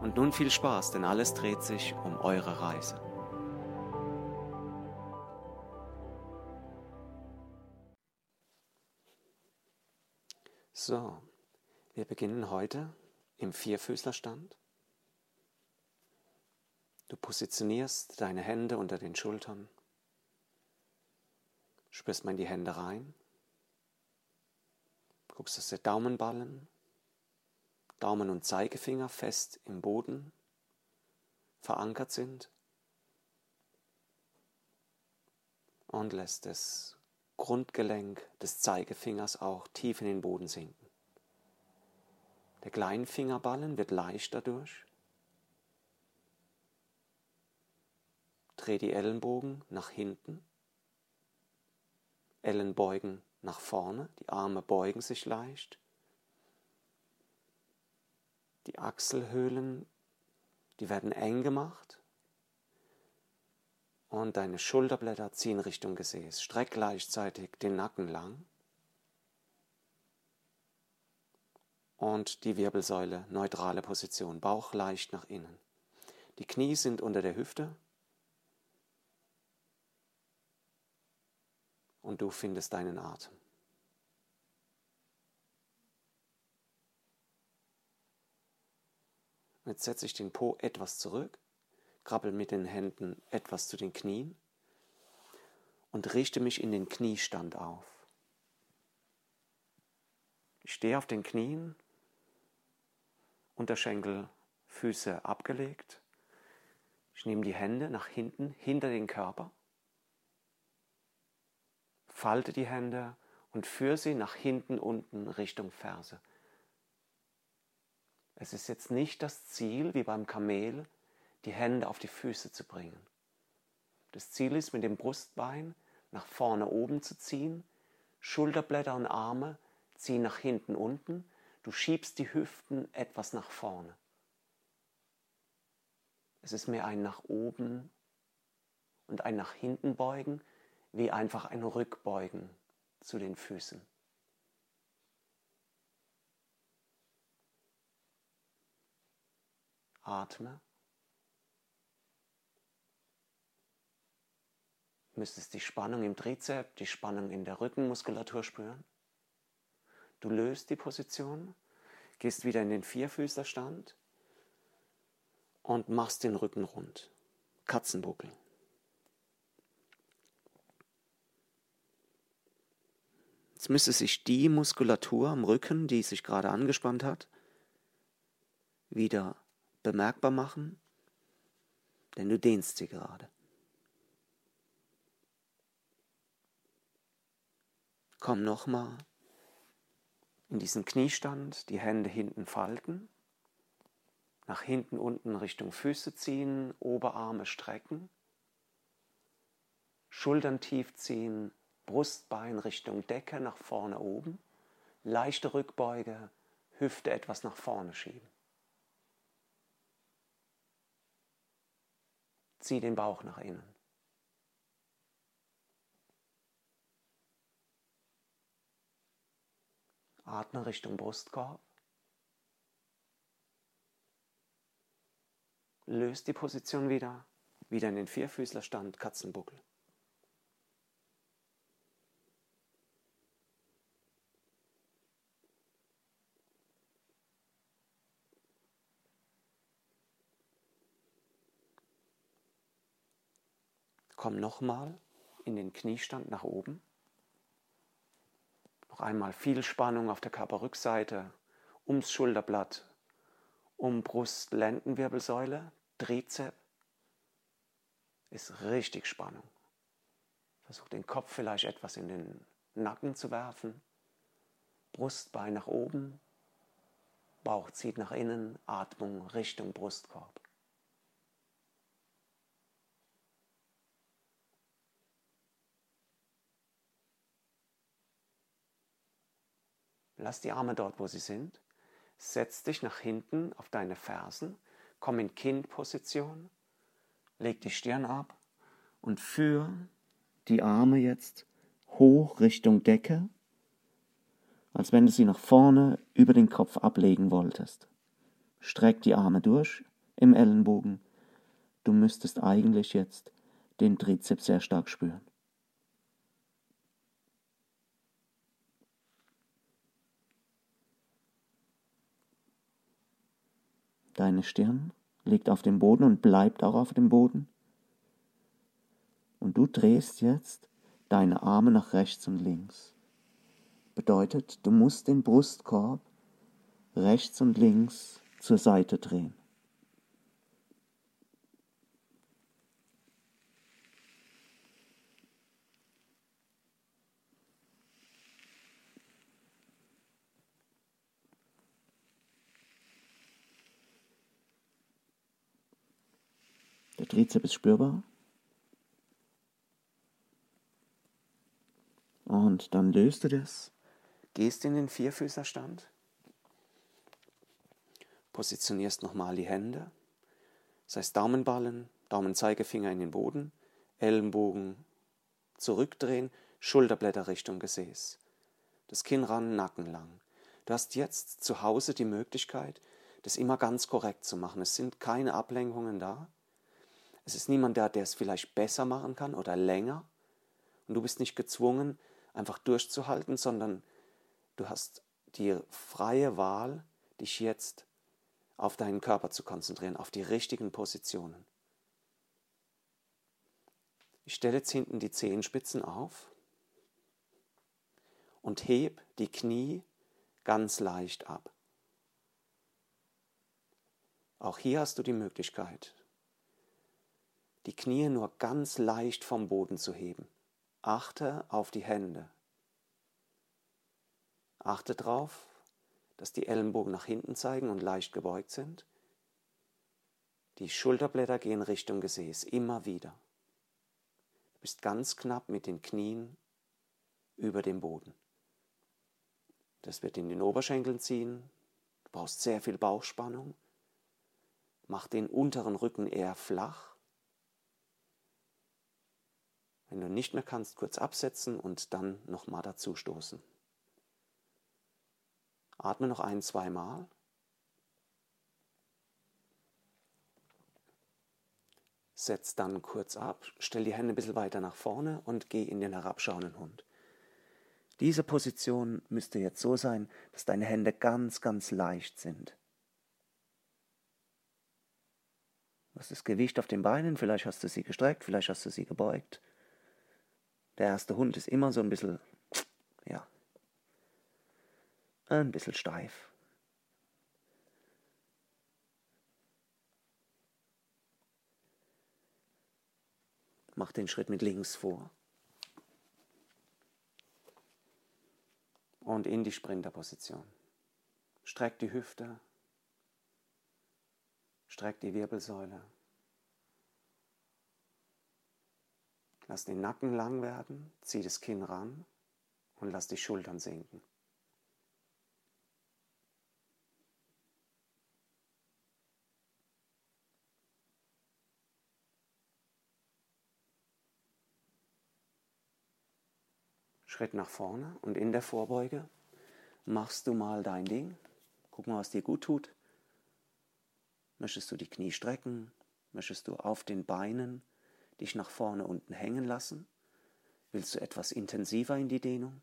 Und nun viel Spaß, denn alles dreht sich um eure Reise. So, wir beginnen heute im Vierfüßlerstand. Du positionierst deine Hände unter den Schultern, spürst mal in die Hände rein, guckst, dass der Daumenballen Daumen und Zeigefinger fest im Boden verankert sind und lässt das Grundgelenk des Zeigefingers auch tief in den Boden sinken. Der Kleinfingerballen wird leicht dadurch. Dreh die Ellenbogen nach hinten, Ellenbeugen nach vorne, die Arme beugen sich leicht die Achselhöhlen, die werden eng gemacht. Und deine Schulterblätter ziehen Richtung Gesäß. Streck gleichzeitig den Nacken lang. Und die Wirbelsäule, neutrale Position, Bauch leicht nach innen. Die Knie sind unter der Hüfte. Und du findest deinen Atem. Jetzt setze ich den Po etwas zurück, krabbel mit den Händen etwas zu den Knien und richte mich in den Kniestand auf. Ich stehe auf den Knien, Unterschenkel, Füße abgelegt. Ich nehme die Hände nach hinten, hinter den Körper, falte die Hände und führe sie nach hinten unten Richtung Ferse. Es ist jetzt nicht das Ziel, wie beim Kamel, die Hände auf die Füße zu bringen. Das Ziel ist, mit dem Brustbein nach vorne oben zu ziehen, Schulterblätter und Arme ziehen nach hinten unten, du schiebst die Hüften etwas nach vorne. Es ist mehr ein nach oben und ein nach hinten beugen, wie einfach ein Rückbeugen zu den Füßen. Atme. Müsstest die Spannung im Trizep, die Spannung in der Rückenmuskulatur spüren. Du löst die Position, gehst wieder in den Vierfüßlerstand und machst den Rücken rund. Katzenbuckel. Jetzt müsste sich die Muskulatur am Rücken, die sich gerade angespannt hat, wieder bemerkbar machen, denn du dehnst sie gerade. Komm nochmal in diesen Kniestand, die Hände hinten falten, nach hinten unten Richtung Füße ziehen, Oberarme strecken, Schultern tief ziehen, Brustbein Richtung Decke nach vorne oben, leichte Rückbeuge, Hüfte etwas nach vorne schieben. Zieh den Bauch nach innen. Atme Richtung Brustkorb. Löst die Position wieder, wieder in den Vierfüßlerstand, Katzenbuckel. Komm nochmal in den Kniestand nach oben. Noch einmal viel Spannung auf der Körperrückseite, ums Schulterblatt, um Brust, Lendenwirbelsäule, Trizep. Ist richtig Spannung. Versuch den Kopf vielleicht etwas in den Nacken zu werfen. Brustbein nach oben, Bauch zieht nach innen, Atmung Richtung Brustkorb. Lass die Arme dort, wo sie sind. Setz dich nach hinten auf deine Fersen. Komm in Kindposition. Leg die Stirn ab und führ die Arme jetzt hoch Richtung Decke, als wenn du sie nach vorne über den Kopf ablegen wolltest. Streck die Arme durch im Ellenbogen. Du müsstest eigentlich jetzt den Trizeps sehr stark spüren. Deine Stirn liegt auf dem Boden und bleibt auch auf dem Boden. Und du drehst jetzt deine Arme nach rechts und links. Bedeutet, du musst den Brustkorb rechts und links zur Seite drehen. Der Trizeps ist spürbar. Und dann löst du das, gehst in den Vierfüßerstand, positionierst nochmal die Hände, das heißt Daumenballen, Daumenzeigefinger in den Boden, Ellenbogen zurückdrehen, Schulterblätter Richtung Gesäß, das Kinn ran, Nacken lang. Du hast jetzt zu Hause die Möglichkeit, das immer ganz korrekt zu machen. Es sind keine Ablenkungen da. Es ist niemand da, der es vielleicht besser machen kann oder länger. Und du bist nicht gezwungen, einfach durchzuhalten, sondern du hast die freie Wahl, dich jetzt auf deinen Körper zu konzentrieren, auf die richtigen Positionen. Ich stelle jetzt hinten die Zehenspitzen auf und heb die Knie ganz leicht ab. Auch hier hast du die Möglichkeit, die Knie nur ganz leicht vom Boden zu heben. Achte auf die Hände. Achte darauf, dass die Ellenbogen nach hinten zeigen und leicht gebeugt sind. Die Schulterblätter gehen Richtung Gesäß, immer wieder. Du bist ganz knapp mit den Knien über dem Boden. Das wird in den Oberschenkeln ziehen. Du brauchst sehr viel Bauchspannung. Mach den unteren Rücken eher flach. Wenn du nicht mehr kannst, kurz absetzen und dann nochmal dazu stoßen. Atme noch ein, zwei Mal. Setz dann kurz ab, stell die Hände ein bisschen weiter nach vorne und geh in den herabschauenden Hund. Diese Position müsste jetzt so sein, dass deine Hände ganz, ganz leicht sind. Du hast das Gewicht auf den Beinen, vielleicht hast du sie gestreckt, vielleicht hast du sie gebeugt. Der erste Hund ist immer so ein bisschen, ja, ein bisschen steif. Mach den Schritt mit links vor. Und in die Sprinterposition. Streck die Hüfte. Streck die Wirbelsäule. Lass den Nacken lang werden, zieh das Kinn ran und lass die Schultern sinken. Schritt nach vorne und in der Vorbeuge machst du mal dein Ding. Guck mal, was dir gut tut. Möchtest du die Knie strecken? Möchtest du auf den Beinen dich nach vorne unten hängen lassen? Willst du etwas intensiver in die Dehnung?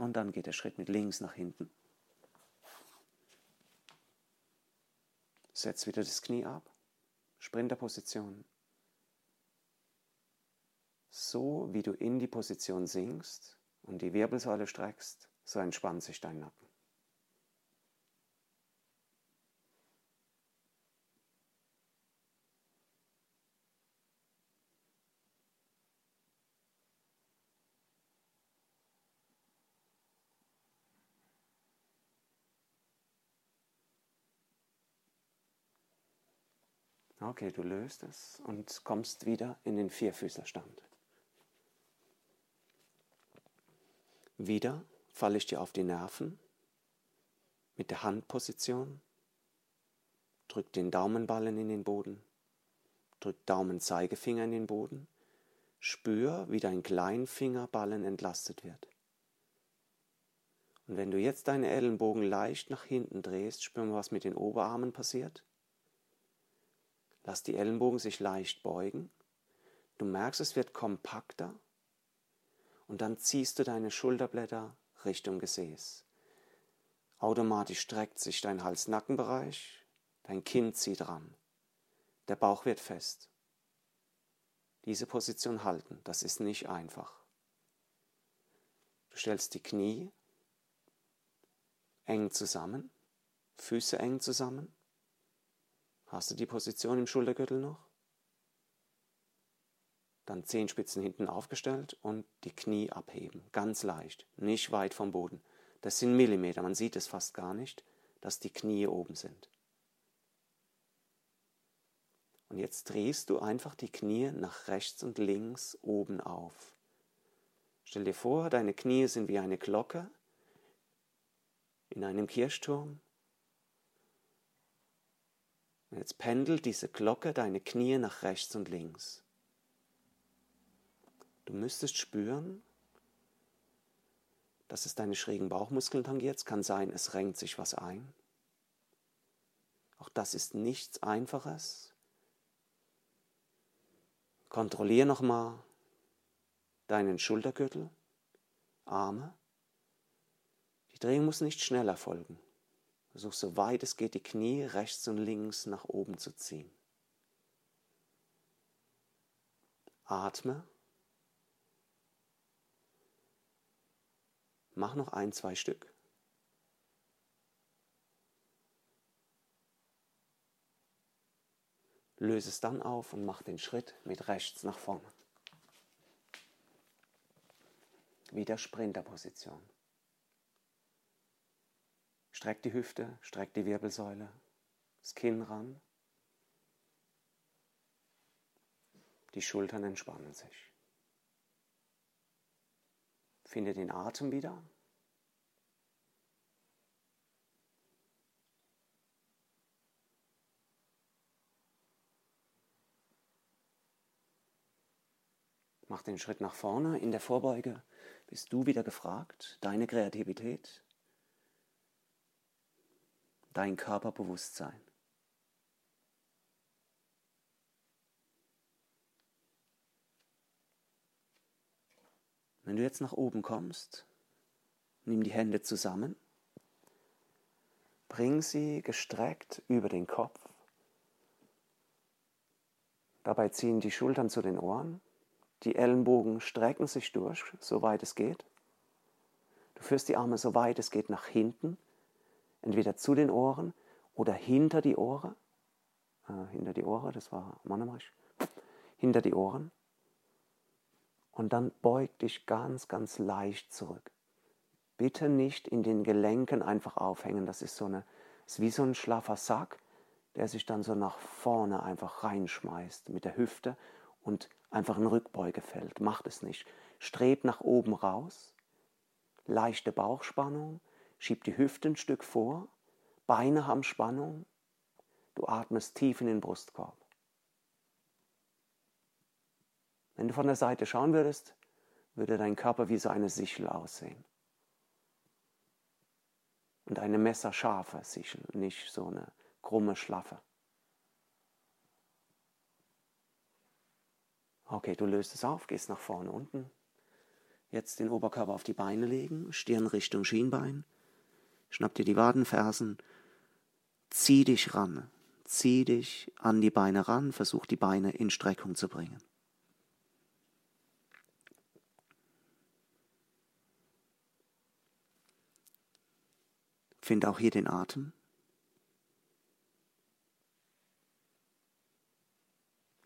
Und dann geht der Schritt mit links nach hinten. Setz wieder das Knie ab. Sprinterposition so wie du in die Position sinkst und die Wirbelsäule streckst, so entspannt sich dein Nacken. Okay, du löst es und kommst wieder in den Vierfüßlerstand. Wieder falle ich dir auf die Nerven mit der Handposition. Drück den Daumenballen in den Boden. Drück Daumen-Zeigefinger in den Boden. Spür, wie dein Kleinfingerballen entlastet wird. Und wenn du jetzt deine Ellenbogen leicht nach hinten drehst, spüren wir, was mit den Oberarmen passiert. Lass die Ellenbogen sich leicht beugen. Du merkst, es wird kompakter. Und dann ziehst du deine Schulterblätter Richtung Gesäß. Automatisch streckt sich dein Hals-Nackenbereich, dein Kinn zieht ran. Der Bauch wird fest. Diese Position halten, das ist nicht einfach. Du stellst die Knie eng zusammen, Füße eng zusammen. Hast du die Position im Schultergürtel noch? Dann Zehenspitzen hinten aufgestellt und die Knie abheben, ganz leicht, nicht weit vom Boden. Das sind Millimeter, man sieht es fast gar nicht, dass die Knie oben sind. Und jetzt drehst du einfach die Knie nach rechts und links oben auf. Stell dir vor, deine Knie sind wie eine Glocke in einem Kirchturm. Und jetzt pendelt diese Glocke deine Knie nach rechts und links. Du müsstest spüren, dass es deine schrägen Bauchmuskeln tangiert. Es kann sein, es renkt sich was ein. Auch das ist nichts Einfaches. Kontrolliere nochmal deinen Schultergürtel, Arme. Die Drehung muss nicht schnell erfolgen. Versuch so weit es geht, die Knie rechts und links nach oben zu ziehen. Atme. Mach noch ein, zwei Stück. Löse es dann auf und mach den Schritt mit rechts nach vorne. Wieder Sprinterposition. Streck die Hüfte, streck die Wirbelsäule, das Kinn ran. Die Schultern entspannen sich. Finde den Atem wieder. Mach den Schritt nach vorne. In der Vorbeuge bist du wieder gefragt. Deine Kreativität, dein Körperbewusstsein. Wenn du jetzt nach oben kommst, nimm die Hände zusammen, bring sie gestreckt über den Kopf. Dabei ziehen die Schultern zu den Ohren, die Ellenbogen strecken sich durch, soweit es geht. Du führst die Arme so weit es geht nach hinten, entweder zu den Ohren oder hinter die Ohren. Äh, hinter die Ohren, das war Mannemarsch. Hinter die Ohren. Und dann beug dich ganz, ganz leicht zurück. Bitte nicht in den Gelenken einfach aufhängen. Das ist so eine, ist wie so ein schlaffer Sack, der sich dann so nach vorne einfach reinschmeißt mit der Hüfte und einfach in Rückbeuge fällt. Macht es nicht. Strebt nach oben raus, leichte Bauchspannung, schieb die Hüfte ein Stück vor, Beine haben Spannung, du atmest tief in den Brustkorb. Wenn du von der Seite schauen würdest, würde dein Körper wie so eine Sichel aussehen. Und eine messerscharfe Sichel, nicht so eine krumme, schlaffe. Okay, du löst es auf, gehst nach vorne unten. Jetzt den Oberkörper auf die Beine legen, Stirn Richtung Schienbein. Schnapp dir die Wadenfersen, zieh dich ran, zieh dich an die Beine ran, versuch die Beine in Streckung zu bringen. Find auch hier den Atem.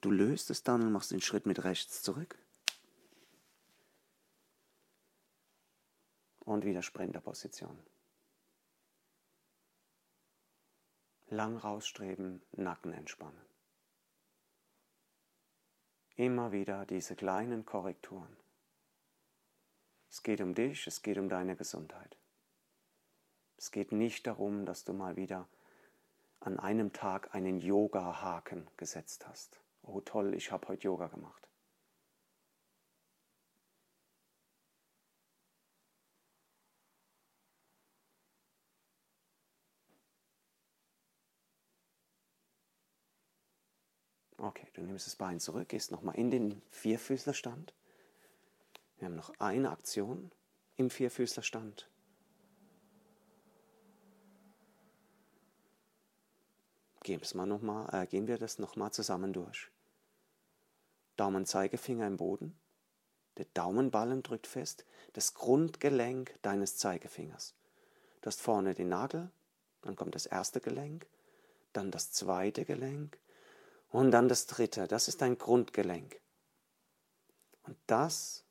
Du löst es dann und machst den Schritt mit rechts zurück. Und wieder Sprinterposition. Lang rausstreben, Nacken entspannen. Immer wieder diese kleinen Korrekturen. Es geht um dich, es geht um deine Gesundheit. Es geht nicht darum, dass du mal wieder an einem Tag einen Yoga-Haken gesetzt hast. Oh toll, ich habe heute Yoga gemacht. Okay, du nimmst das Bein zurück, gehst nochmal in den Vierfüßlerstand. Wir haben noch eine Aktion im Vierfüßlerstand. Gehen, noch mal, äh, gehen wir das nochmal zusammen durch. Daumen, Zeigefinger im Boden. Der Daumenballen drückt fest das Grundgelenk deines Zeigefingers. Du hast vorne den Nagel, dann kommt das erste Gelenk, dann das zweite Gelenk, und dann das dritte, das ist dein Grundgelenk. Und das,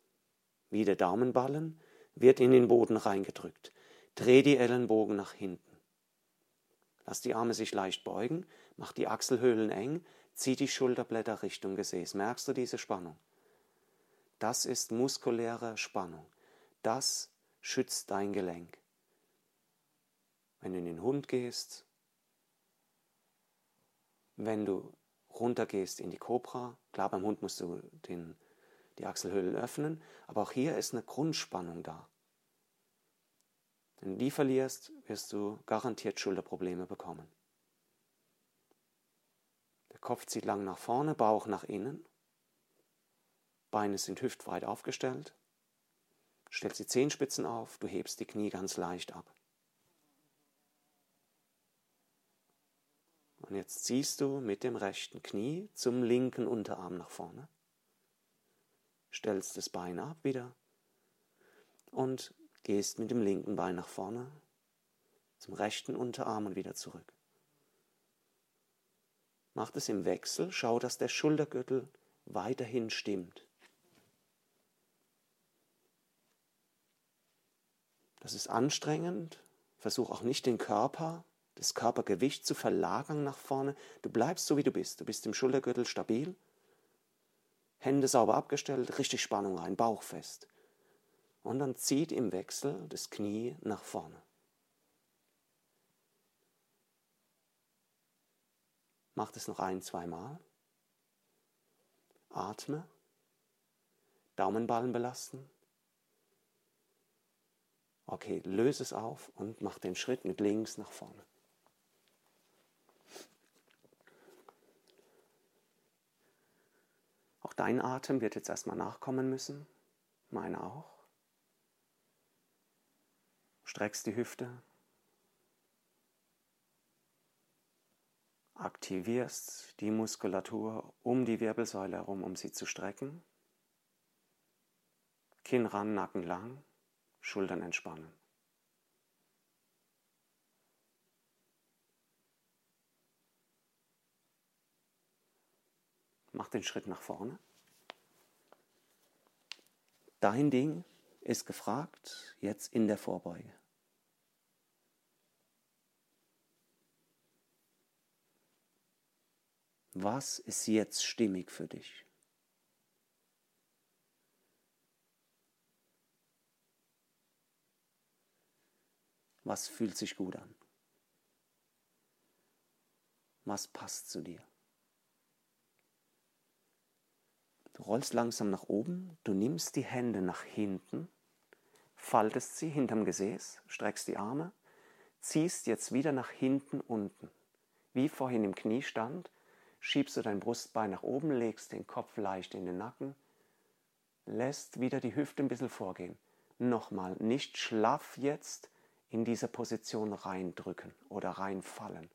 wie der Daumenballen, wird in den Boden reingedrückt. Dreh die Ellenbogen nach hinten. Lass die Arme sich leicht beugen, mach die Achselhöhlen eng, zieh die Schulterblätter Richtung Gesäß. Merkst du diese Spannung? Das ist muskuläre Spannung. Das schützt dein Gelenk. Wenn du in den Hund gehst, wenn du runtergehst in die Cobra. Klar, beim Hund musst du den, die Achselhöhlen öffnen, aber auch hier ist eine Grundspannung da. Wenn du die verlierst, wirst du garantiert Schulterprobleme bekommen. Kopf zieht lang nach vorne, Bauch nach innen. Beine sind hüftweit aufgestellt. Stellst die Zehenspitzen auf, du hebst die Knie ganz leicht ab. Und jetzt ziehst du mit dem rechten Knie zum linken Unterarm nach vorne. Stellst das Bein ab wieder und gehst mit dem linken Bein nach vorne zum rechten Unterarm und wieder zurück. Mach das im Wechsel, schau, dass der Schultergürtel weiterhin stimmt. Das ist anstrengend. Versuch auch nicht den Körper das Körpergewicht zu verlagern nach vorne. Du bleibst so, wie du bist. Du bist im Schultergürtel stabil, Hände sauber abgestellt, richtig Spannung rein, Bauch fest. Und dann zieht im Wechsel das Knie nach vorne. Mach das noch ein, zweimal. Atme. Daumenballen belasten. Okay, löse es auf und mach den Schritt mit links nach vorne. Auch dein Atem wird jetzt erstmal nachkommen müssen, meine auch. Streckst die Hüfte, aktivierst die Muskulatur um die Wirbelsäule herum, um sie zu strecken. Kinn ran, Nacken lang, Schultern entspannen. Mach den Schritt nach vorne. Dein Ding ist gefragt, jetzt in der Vorbeuge. Was ist jetzt stimmig für dich? Was fühlt sich gut an? Was passt zu dir? Du rollst langsam nach oben, du nimmst die Hände nach hinten, faltest sie hinterm Gesäß, streckst die Arme, ziehst jetzt wieder nach hinten unten. Wie vorhin im Kniestand, schiebst du dein Brustbein nach oben, legst den Kopf leicht in den Nacken, lässt wieder die Hüfte ein bisschen vorgehen. Nochmal, nicht schlaff jetzt in diese Position reindrücken oder reinfallen.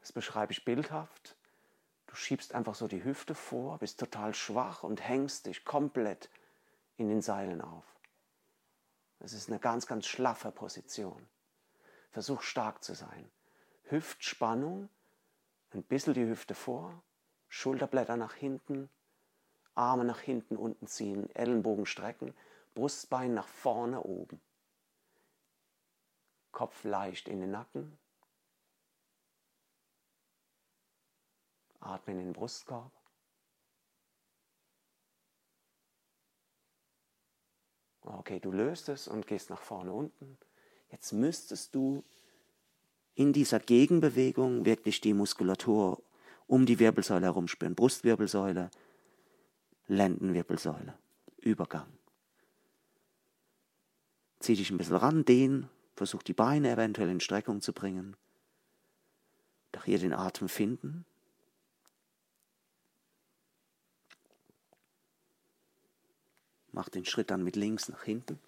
Das beschreibe ich bildhaft. Du schiebst einfach so die Hüfte vor, bist total schwach und hängst dich komplett in den Seilen auf. Das ist eine ganz, ganz schlaffe Position. Versuch stark zu sein. Hüftspannung, ein bisschen die Hüfte vor, Schulterblätter nach hinten, Arme nach hinten unten ziehen, Ellenbogen strecken, Brustbein nach vorne oben. Kopf leicht in den Nacken. Atme in den Brustkorb. Okay, du löst es und gehst nach vorne unten. Jetzt müsstest du in dieser Gegenbewegung wirklich die Muskulatur um die Wirbelsäule herum spüren. Brustwirbelsäule, Lendenwirbelsäule, Übergang. Zieh dich ein bisschen ran, dehn, versuch die Beine eventuell in Streckung zu bringen. Doch hier den Atem finden. Mach den Schritt dann mit links nach hinten.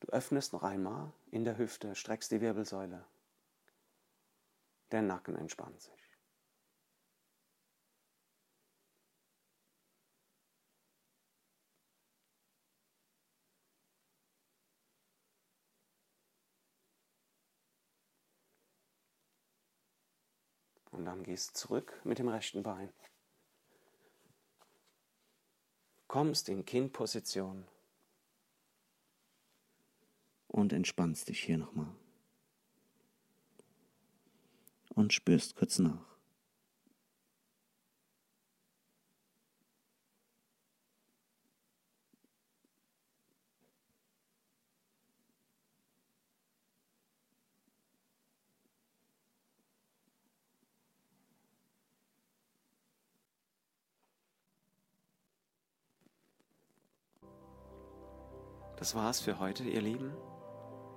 Du öffnest noch einmal in der Hüfte, streckst die Wirbelsäule. Der Nacken entspannt sich. Und dann gehst zurück mit dem rechten Bein. Kommst in Kindposition und entspannst dich hier nochmal. Und spürst kurz nach. Das war's für heute, ihr Lieben.